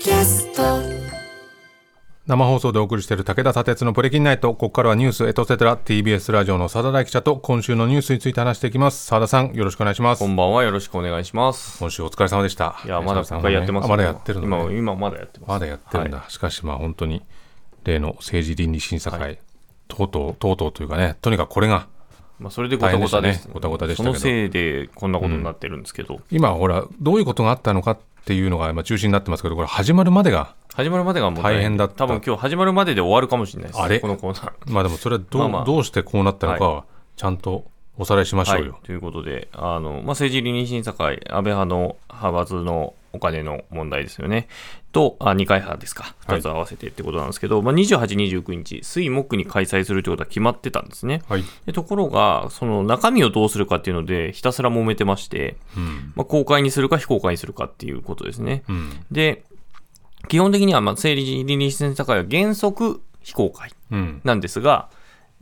キャスト生放送でお送りしている武田砂鉄のプレキンナイト。ここからはニュースエトセトラ TBS ラジオの佐田大記者と今週のニュースについて話していきます。佐田さん、よろしくお願いしますこ。んばんは、よろしくお願いします。今週お疲れ様でした。いや、まだ佐田さん国会やってますよあまだやってるの、ね、今、今まだやってます。まだやってるんだ。しかしまあ本当に例の政治倫理審査会、とうとう、とうとうというかね、とにかくこれがまあ、それでごたごたでしたね。ごたごたでしたけど。そのせいでこんなことになってるんですけど、今ほら、どういうことがあったのかっていうのが今中心になってますけど、これ始まるまでが、始まるまでがもう大変だった。多分今日始まるまでで終わるかもしれないです。あれ？このコーナー。まあでもそれはどう,、まあまあ。どうしてこうなったのかは、ちゃんとおさらいしましょうよ。はい、ということで、あのまあ、政治倫理審査会、安倍派の派閥のお金の問題ですよね、と、あ二階派ですか、はい2つ合わせてってことなんですけど、まあ、28、29日、水木に開催するということは決まってたんですね。はい。でところが、その中身をどうするかっていうので、ひたすら揉めてまして、うん。まあ、公開にするか非公開にするかっていうことですね。うん。で、基本的には、まあ、政治倫理審査会は原則非公開うん。なんですが、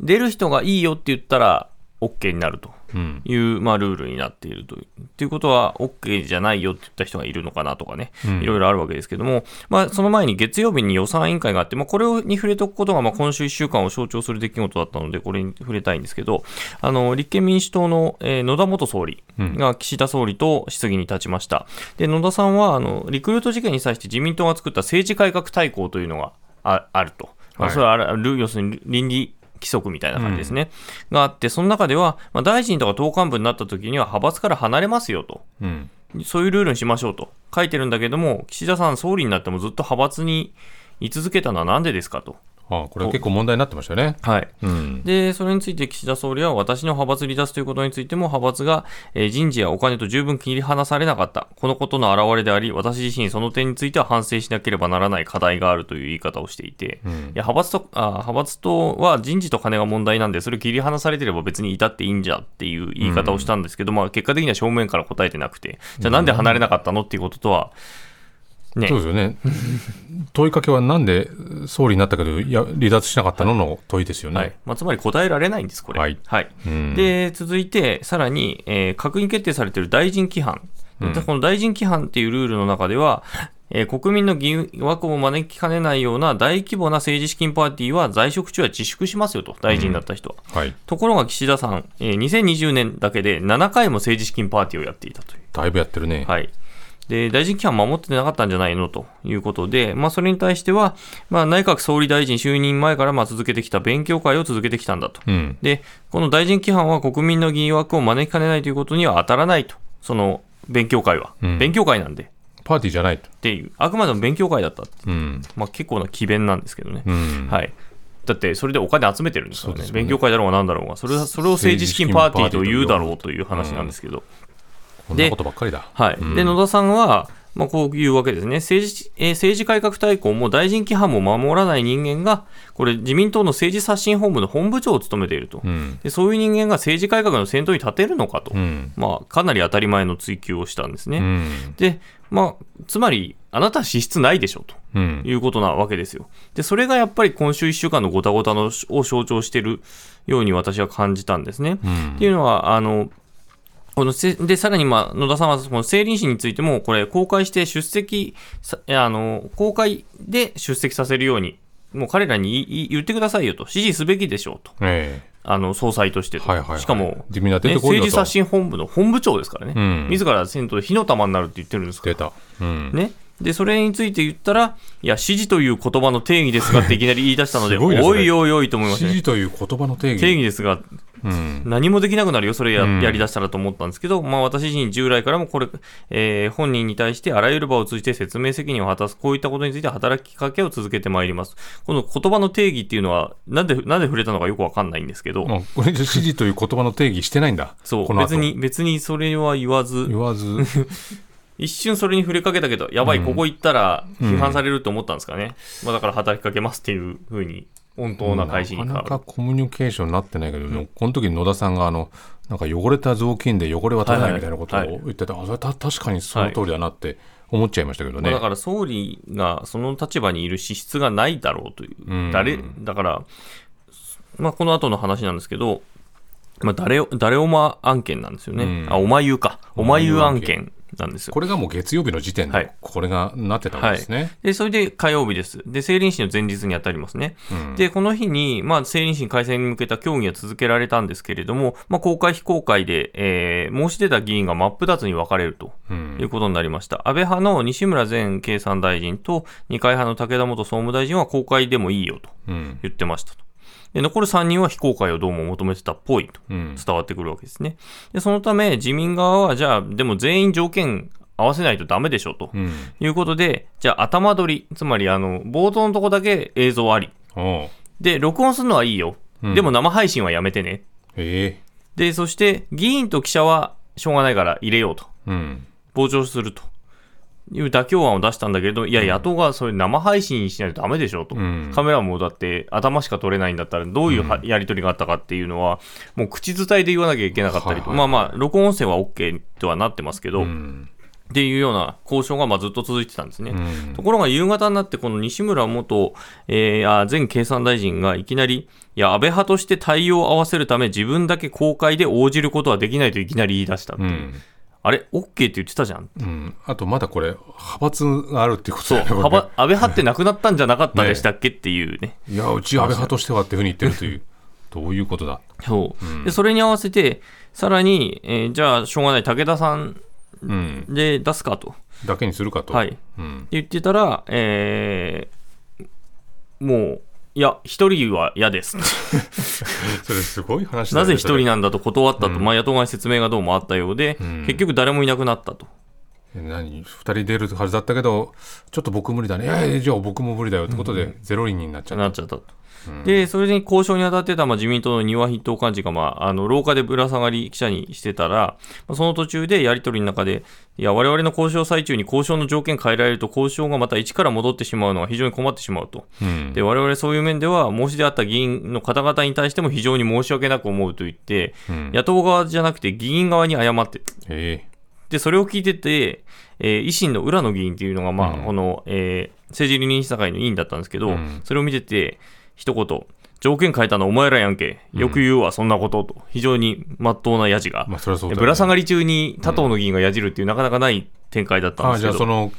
出る人がいいよって言ったら OK になるとうん。いう、まあ、ルールになっているという。ということは、OK じゃないよって言った人がいるのかなとかね、うんいろいろあるわけですけども、まあ、その前に月曜日に予算委員会があって、まあ、これに触れておくことが、まあ、今週1週間を象徴する出来事だったので、これに触れたいんですけど、あの、立憲民主党の、えー野田元総理が岸田総理と質疑に立ちました。で、野田さんは、あの、リクルート事件に際して自民党が作った政治改革大綱というのがああると。まあ、はいそれはある、要するに倫理規則みたいな感じですね。があって、その中では、まあ、大臣とか党幹部になった時には派閥から離れますよと。うん。そういうルールにしましょうと書いてるんだけども、岸田さん総理になってもずっと派閥に居続けたのはなんでですかと。ああ、これ結構問題になってましたよね。はい。うん。で、それについて岸田総理は私の派閥離脱ということについても派閥が、えー人事やお金と十分切り離されなかった。このことの表れであり、私自身その点については反省しなければならない課題があるという言い方をしていて、うんいや派閥とあ派閥とは人事と金が問題なんで、それ切り離されてれば別にいたっていいんじゃっていう言い方をしたんですけど、まあ結果的には正面から答えてなくて、じゃあなんで離れなかったのっていうこととは、ねそう、ですよね。問いかけはなんで総理になったけど、いや、離脱しなかったのの問いですよね。はいまあ、つまり答えられないんです、これ。はいうんで、続いて、さらに、えー閣議決定されている大臣規範。でこの大臣規範っていうルールの中では、えー国民の疑惑を招きかねないような大規模な政治資金パーティーは在職中は自粛しますよと、大臣だった人は。はい。ところが岸田さん、えー2020年だけで7回も政治資金パーティーをやっていたという。だいぶやってるね。はい。で、大臣規範守ってなかったんじゃないのということで、まあ、それに対しては、まあ、内閣総理大臣就任前からまあ続けてきた勉強会を続けてきたんだと。うん。で、この大臣規範は国民の疑惑を招きかねないということには当たらないと。その勉強会は。うん勉強会なんで。っパーティーじゃないと。ていう。あくまでも勉強会だったって。うん。まあ、結構な奇弁なんですけどね。うん。はい。だって、それでお金集めてるんですからね。ね勉強会だろうがなんだろうが。それは、それを政治資金パーティーと言うだろうという話なんですけど。こんなことばっかりだ。はい。うんで、野田さんは、まあ、こういうわけですね。政治、えー政治改革大綱も大臣規範も守らない人間が、これ自民党の政治刷新本部の本部長を務めていると。うん。でそういう人間が政治改革の先頭に立てるのかと。うん。まあ、かなり当たり前の追及をしたんですね。うん。で、まあ、つまり、あなたは資質ないでしょとうん。いうことなわけですよ。で、それがやっぱり今週1週間のごたごたのを象徴しているように私は感じたんですね。うんっていうのは、あの、このせで、さらに、まあ、野田さんは、この政倫審についても、これ、公開して出席さ、あの、公開で出席させるように、もう彼らに言ってくださいよと、指示すべきでしょうと、えあの、総裁としてと。はいはいはいしかも、ね政治刷新本部の本部長ですからね。うん自ら先頭で火の玉になるって言ってるんですかえ出た。うん。ね。で、それについて言ったら、いや、指示という言葉の定義ですがっていきなり言い出したので、おいおいおいと思いましたね。指示という言葉の定義。定義ですが、うん。何もできなくなるよ、それや,、うんやりだしたらと思ったんですけど、まあ私自身従来からもこれ、えー本人に対してあらゆる場を通じて説明責任を果たす、こういったことについて働きかけを続けてまいります。この言葉の定義っていうのは、なんで、なんで触れたのかよくわかんないんですけど、あこれで指示という言葉の定義してないんだ。そう、別に、別にそれは言わず、言わず。一瞬それに触れかけたけど、やばい、うんここ行ったら批判されると思ったんですかね。まあだから働きかけますっていうふうに、本当な返しに変わる。なかなかコミュニケーションになってないけど、この時に野田さんがあのなんか汚れた雑巾で汚れは取れないみたいなことをはい。はい言ってて、あそれた確かにその通りだなって思っちゃいましたけどね。まあだから総理がその立場にいる資質がないだろうという、うん。誰だから、まあ、この後の話なんですけど、まあ、誰を誰おま案件なんですよね、うん。あおまゆか、おまゆ案件なんですよ。これがもう月曜日の時点ではい、これがなってたわけですね。で、それで火曜日です。で、成人式の前日に当たりますね。うんで、この日に、まあ、成人式開催に向けた協議が続けられたんですけれども、まあ、公開非公開で、えー申し出た議員が真っ二つに分かれるとうんいうことになりました。安倍派の西村前経産大臣と、二階派の武田元総務大臣は公開でもいいよとうん言ってましたと。で、残る3人は非公開をどうも求めてたっぽいとうん伝わってくるわけですね。で、そのため、自民側は、じゃあ、でも全員条件合わせないとダメでしょと。うんいうことで、じゃあ頭取り、つまりあの、冒頭のとこだけ映像あり。で、録音するのはいいよ。うんでも生配信はやめてね。えで、そして、議員と記者はしょうがないから入れようと。えうん傍聴すると。いう妥協案を出したんだけれど、いや、野党がそれ生配信しないとダメでしょと。うん。カメラもだって頭しか撮れないんだったらどういうはやり取りがあったかっていうのは、もう口伝えで言わなきゃいけなかったりと。はいはい。まあまあ、録音音声は OK とはなってますけど、うん。っていうような交渉がまあずっと続いてたんですね。うん。ところが夕方になって、この西村元、えーあ前経産大臣がいきなり、いや、安倍派として対応を合わせるため、自分だけ公開で応じることはできないといきなり言い出したうんあれ、OK って言ってたじゃん。うんあとまだこれ派閥があるっていうことね安倍派ってなくなったんじゃなかったでしたっけ っていうね。いやうち安倍派としてはっていうふうに言ってるという どういうことだそう。で、それに合わせて、さらに、えーじゃあ、しょうがない、武田さんうんで出すかと。だけにするかとはい。うん言ってたら、えーもう、いや、一人は嫌です。それすごい話だよねなぜ一人ななんだと断ったと、うんまあ、野党側に説明がどうもあったようで、うん結局誰もいなくなったと。何？2人出るはずだったけどちょっと僕無理だねいやいやじゃあ僕も無理だよってことでゼロ人になっちゃったなっちゃったと。で、それに交渉に当たってた、まあ、自民党の丹羽筆頭幹事が、まあ、あの、廊下でぶら下がり記者にしてたら、まあその途中でやり取りの中で、いや、我々の交渉最中に交渉の条件変えられると、交渉がまた一から戻ってしまうのは非常に困ってしまうと。うん。で、我々そういう面では、申し出あった議員の方々に対しても非常に申し訳なく思うと言って、うん。野党側じゃなくて議員側に謝って、え。で、それを聞いてて、えー維新の浦野議員っていうのが、まあ、うん。この、えー政治倫理審査会の委員だったんですけど、うん。それを見てて、一言、条件変えたのお前らやんけ。よく言うわ、そんなこと、と。非常に真っ当なやじが。まあねぶら下がり中に他党の議員がやじるっていう、なかなかない展開だったんああですけど。じゃあその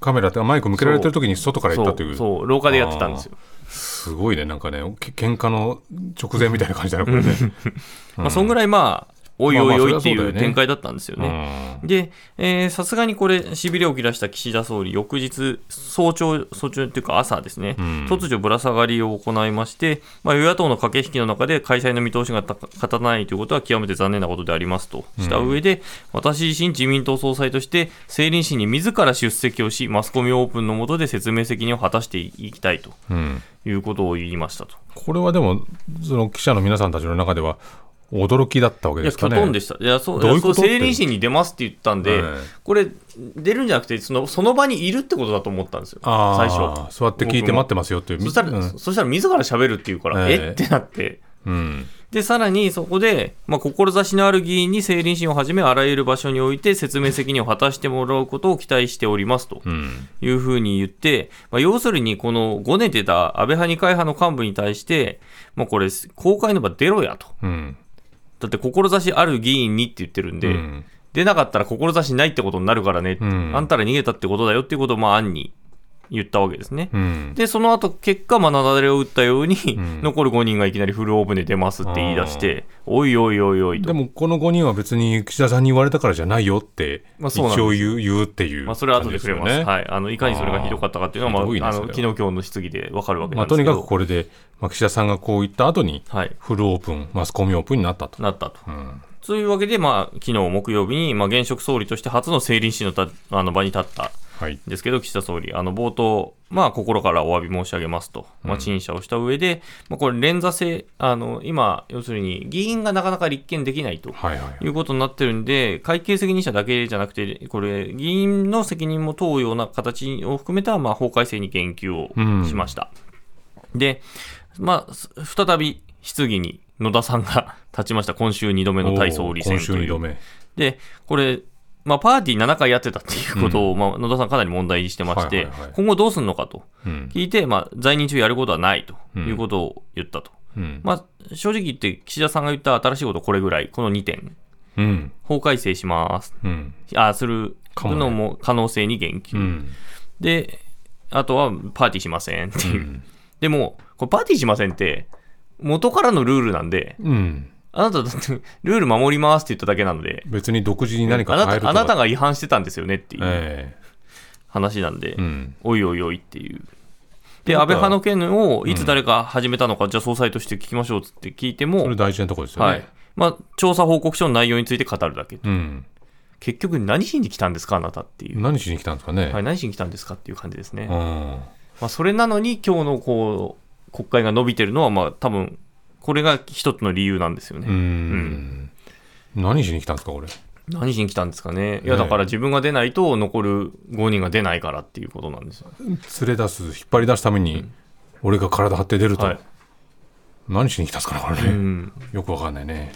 カメラってマイク向けられてる時に外から行ったというそう、そう廊下でやってたんですよ。すごいねなんかねけ喧嘩の直前みたいな感じだねこれね、まあ、そんぐらいまあ、おいおいおいっていう展開だったんですよね。で、えーさすがにこれ、しびれを切らした岸田総理、翌日、早朝、早朝っていうか朝ですね、ん。突如ぶら下がりを行いまして、まあ、与野党の駆け引きの中で開催の見通しが立たないということは極めて残念なことでありますと。した上で、私自身自民党総裁として、政倫審に自ら出席をし、マスコミオープンの下で説明責任を果たしていきたいとうん。いうことを言いましたと。これはでもその記者の皆さんたちの中では驚きだったわけいや、ですかね。きょとんでした。いや、そう、どういうことそう政倫審に出ますって言ったんで、はいこれ、出るんじゃなくて、そのその場にいるってことだと思ったんですよ、あ最あ初。座って聞いて待ってますよっていう。そしたら、うん。そしたら自ら喋るっていうから、ええ。えってなって。うん。で、さらにそこで、まあ、志のある議員に政倫審をはじめ、あらゆる場所において説明責任を果たしてもらうことを期待しておりますとうん。いうふうに言って、まあ、要するに、このごねてた安倍派二階派の幹部に対して、もうこれ、公開の場出ろやと。うんだって、志ある議員にって言ってるんで、うん。出なかったら志ないってことになるからね、うん。あんたら逃げたってことだよっていうことを、まあ、案に言ったわけですね。うんで、その後、結果、まあ、雪崩を打ったように、ん残る5人がいきなりフルオープンで出ますって言い出して、おいおいおいおいと。でもこの5人は別に岸田さんに言われたからじゃないよって一まあそうなんです応言う言うっていうまあ、それは後で触れます。はい。あの、いかにそれがひどかったかっていうのは、まあ、あの、昨日今日の質疑でわかるわけまあ、とになんですけど。かくこれで、まあ、岸田さんがこう言った後にはい。フルオープンマスコミオープンになったと。なったと。うんそういうわけで、まあ、昨日木曜日に、まあ、現職総理として初の政倫審のたあの場に立ったですけど、岸田総理、あの冒頭、まあ、心からお詫び申し上げますと、まあ、陳謝をした上で、まあ、これ、連座制、あの今、要するに議員がなかなか立件できないと。はいはいいうことになってるんで、会計責任者だけじゃなくて、これ、議員の責任も問うような形を含めた、まあ、法改正に言及をしました。で、まあ、す再び質疑に野田さんが立ちました。今週2度目の対総理選今週2という。で、これ、まあ、パーティー7回やってたっていうことを、まあ、野田さんかなり問題にしてまして、今後どうするのかとうん聞いて、まあ、在任中やることはないということを言ったと。うんまあ、正直言って、岸田さんが言った新しいことこれぐらい、この2点。うん。法改正します。うん。あするのも可能性に言及。うん。で、あとはパーティーしませんっていう。うん。でも、これパーティーしませんって、元からのルールなんで、うん。あなただってルール守りますって言っただけなので、別に独自に何かあな変えるとか。たあなたが違反してたんですよねっていうえ話なんで、えうん。おいおいおいっていう。で、なんか安倍派の件をいつ誰か始めたのか、じゃあ総裁として聞きましょうっつって聞いてもそれ、大事なところですよね。はい。まあ、調査報告書の内容について語るだけ。うん。結局何しに来たんですか、あなたっていう。何しに来たんですかね。はい、何しに来たんですかっていう感じですね。うん。まあ、それなのに今日のこう、国会が伸びてるのは、まあ、多分、これが一つの理由なんですよね。うん。何しに来たんですか、これ？何しに来たんですかね。いや、ねだから自分が出ないと残る5人が出ないからっていうことなんですよ。連れ出す、引っ張り出すために、俺が体張って出ると。はい。何しに来たんですかね、これうね。ん。よくわかんないね。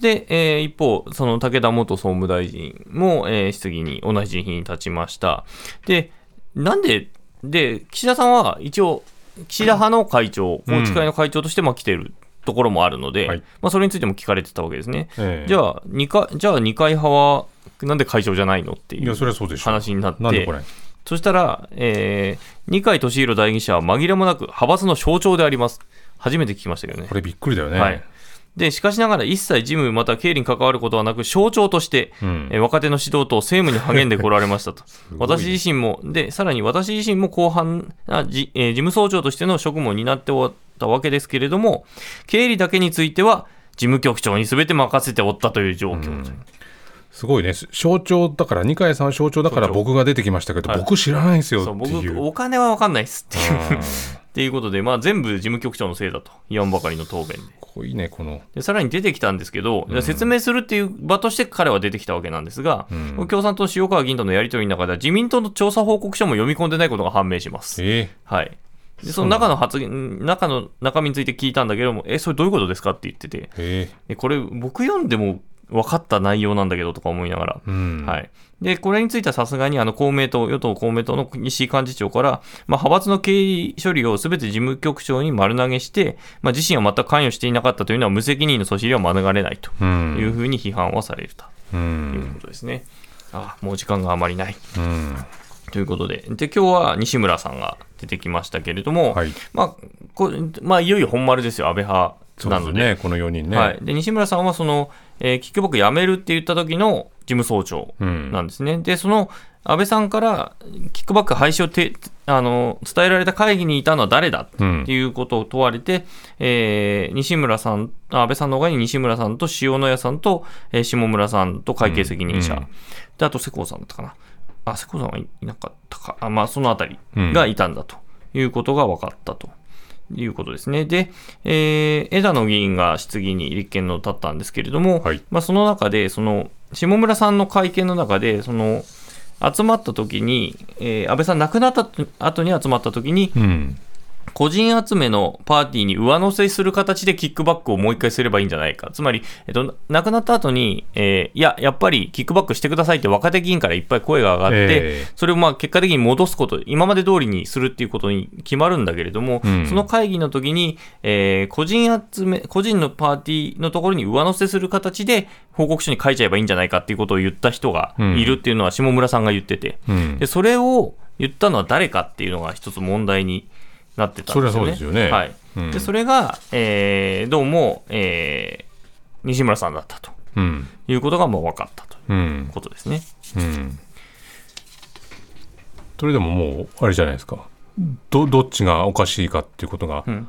で、えー一方、その武田元総務大臣も、えー質疑に同じ日に立ちました。で、なんで、で、岸田さんは一応、岸田派の会長、宏池会の会長としてまあ来てるところもあるので、はいまあ、それについても聞かれてたわけですね。ええじゃあ、二階、じゃあ二階派は、なんで会長じゃないのっていうそれはそうでしょ。話になって、なんでこれ？そしたら、えー二階俊博代議士は紛れもなく派閥の象徴であります。初めて聞きましたけどねこ。れびっくりだよね。はい。で、しかしながら一切事務また経理に関わることはなく、象徴として、うんえー若手の指導と政務に励んでこられましたと。ね私自身も、で、さらに私自身も後半なじ、えー事務総長としての職務を担っておったわけですけれども、経理だけについては、事務局長に全て任せておったという状況。すごいね。象徴だから、二階さんは象徴だから僕が出てきましたけど、はい僕知らないんですよっていう。僕、お金は分かんないですっていう。うんっていうことで、まあ、全部事務局長のせいだと言わんばかりの答弁で。こいいね、この。でさらに出てきたんですけど、説明するっていう場として彼は出てきたわけなんですが、うん共産党の塩川議員とのやり取りの中では、自民党の調査報告書も読み込んでないことが判明します。えはい。でその中の発言、中の中身について聞いたんだけども、え、それどういうことですかって言ってて、えええこれ、僕読んでも分かった内容なんだけどとか思いながら、えうん。はい。で、これについてはさすがにあの公明党、与党公明党の西井幹事長から、まあ、派閥の経理処理をすべて事務局長に丸投げして、まあ、自身は全く関与していなかったというのは無責任のそしりは免れないとうん。いうふうに批判はされるとう。いうんことですね。あもう時間があまりないうん。ということで、で今日は西村さんが出てきましたけれども、はい。まあこまあ、いよいよ本丸ですよ、安倍派そうなので。ですね、この4人ね。はい、で西村さんはその、えーキックバックやめるって言った時の事務総長うん。なんですね。で、その安倍さんからキックバック廃止をてあの伝えられた会議にいたのは誰だうんっていうことを問われて、えー西村さん、あ安倍さんの他に西村さんと塩谷さんと、えー下村さんと会計責任者、うんうんであと世耕さんだったかな。あ、世耕さんはいいなかったか。あまあ、そのあたりがいたんだということが分かったと。いうことですね。で、えー枝野議員が質疑に立憲の立ったんですけれども、はいまあ、その中で、その、下村さんの会見の中で、その、集まった時に、えー安倍さん亡くなった後に集まった時に、うん。個人集めのパーティーに上乗せする形でキックバックをもう一回すればいいんじゃないか。つまり、えっと、亡くなった後に、えーいや、やっぱりキックバックしてくださいって若手議員からいっぱい声が上がって、ええ。それをまあ結果的に戻すこと、今まで通りにするっていうことに決まるんだけれども、うん。その会議の時に、えー個人集め、個人のパーティーのところに上乗せする形で報告書に書いちゃえばいいんじゃないかっていうことを言った人がいるっていうのは下村さんが言ってて、うん。で、それを言ったのは誰かっていうのが一つ問題になってたんですよね。そりゃそうですよねはい。うんで、それが、えーどうも、えー西村さんだったとうん。いうことがもう分かったというんう。ことですね。うん。それでももう、あれじゃないですか。ど、どっちがおかしいかっていうことがうん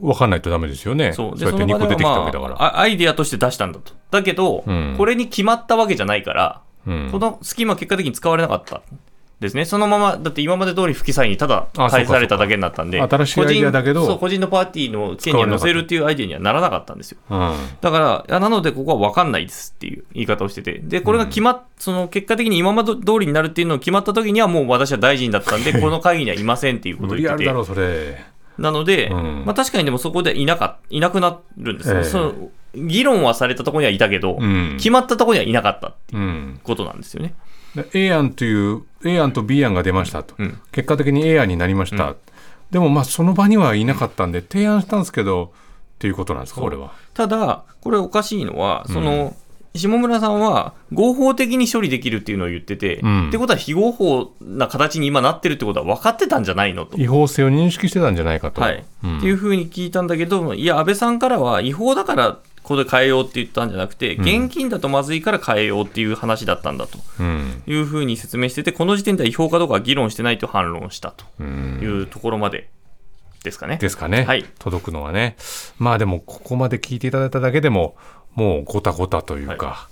分かんないとダメですよね。そう。そうやって2個出てきたわけだから。まあ、あアイディアとして出したんだと。だけど、うんこれに決まったわけじゃないから、うんこのスキームは結果的に使われなかった。ですね。そのまま、だって今まで通り不記載にただ返されただけになったんで、新しいアイディアだけど個人そう、個人のパーティーの件には載せるっていうアイディアにはならなかったんですよ。うん。だから、なのでここは分かんないですっていう言い方をしてて、で、これが決まっ、その結果的に今まで通りになるっていうのを決まった時にはもう私は大臣だったんで、この会議にはいませんっていうことを無言ってて。理あるだろう、それ。なので、うんまあ確かにでもそこでいなかいなくなるんですよ、ええその議論はされたところにはいたけど、うん。決まったところにはいなかったっていううん。ことなんですよね。で A 案という、A 案と B 案が出ましたと。うん。結果的に A 案になりました。でもまあ、その場にはいなかったんで、提案したんですけど、っていうことなんですか、これは。ただ、これおかしいのは、その、下村さんは合法的に処理できるっていうのを言ってて、うんってことは非合法な形に今なってるってことは分かってたんじゃないのと。違法性を認識してたんじゃないかと。はいうんっていうふうに聞いたんだけど、いや、安倍さんからは違法だからこれ変えようって言ったんじゃなくて、ん。現金だとまずいから変えようっていう話だったんだと。うん。いうふうに説明してて、この時点では違法かどうかは議論してないと反論したとうん。いうところまでですかね。ですかね、はい。届くのはね。まあでも、ここまで聞いていただいただけでも、もうごたごたというか、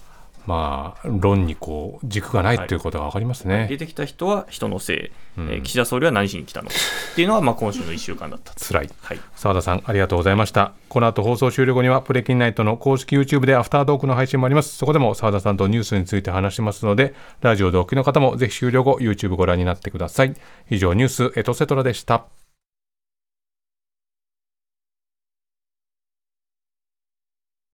まあ、論にこう軸がないということが分かりますね。出てきた人は人のせい、うんえー岸田総理は何しに来たのかっていうのは、まあ、今週の1週間だったと。辛い。はい澤田さん、ありがとうございました。この後放送終了後には、プレキンナイトの公式 YouTube でアフタートークの配信もあります。そこでも澤田さんとニュースについて話しますので、ラジオでお聞きの方もぜひ終了後、YouTube ご覧になってください。以上、ニュースエトセトラでした。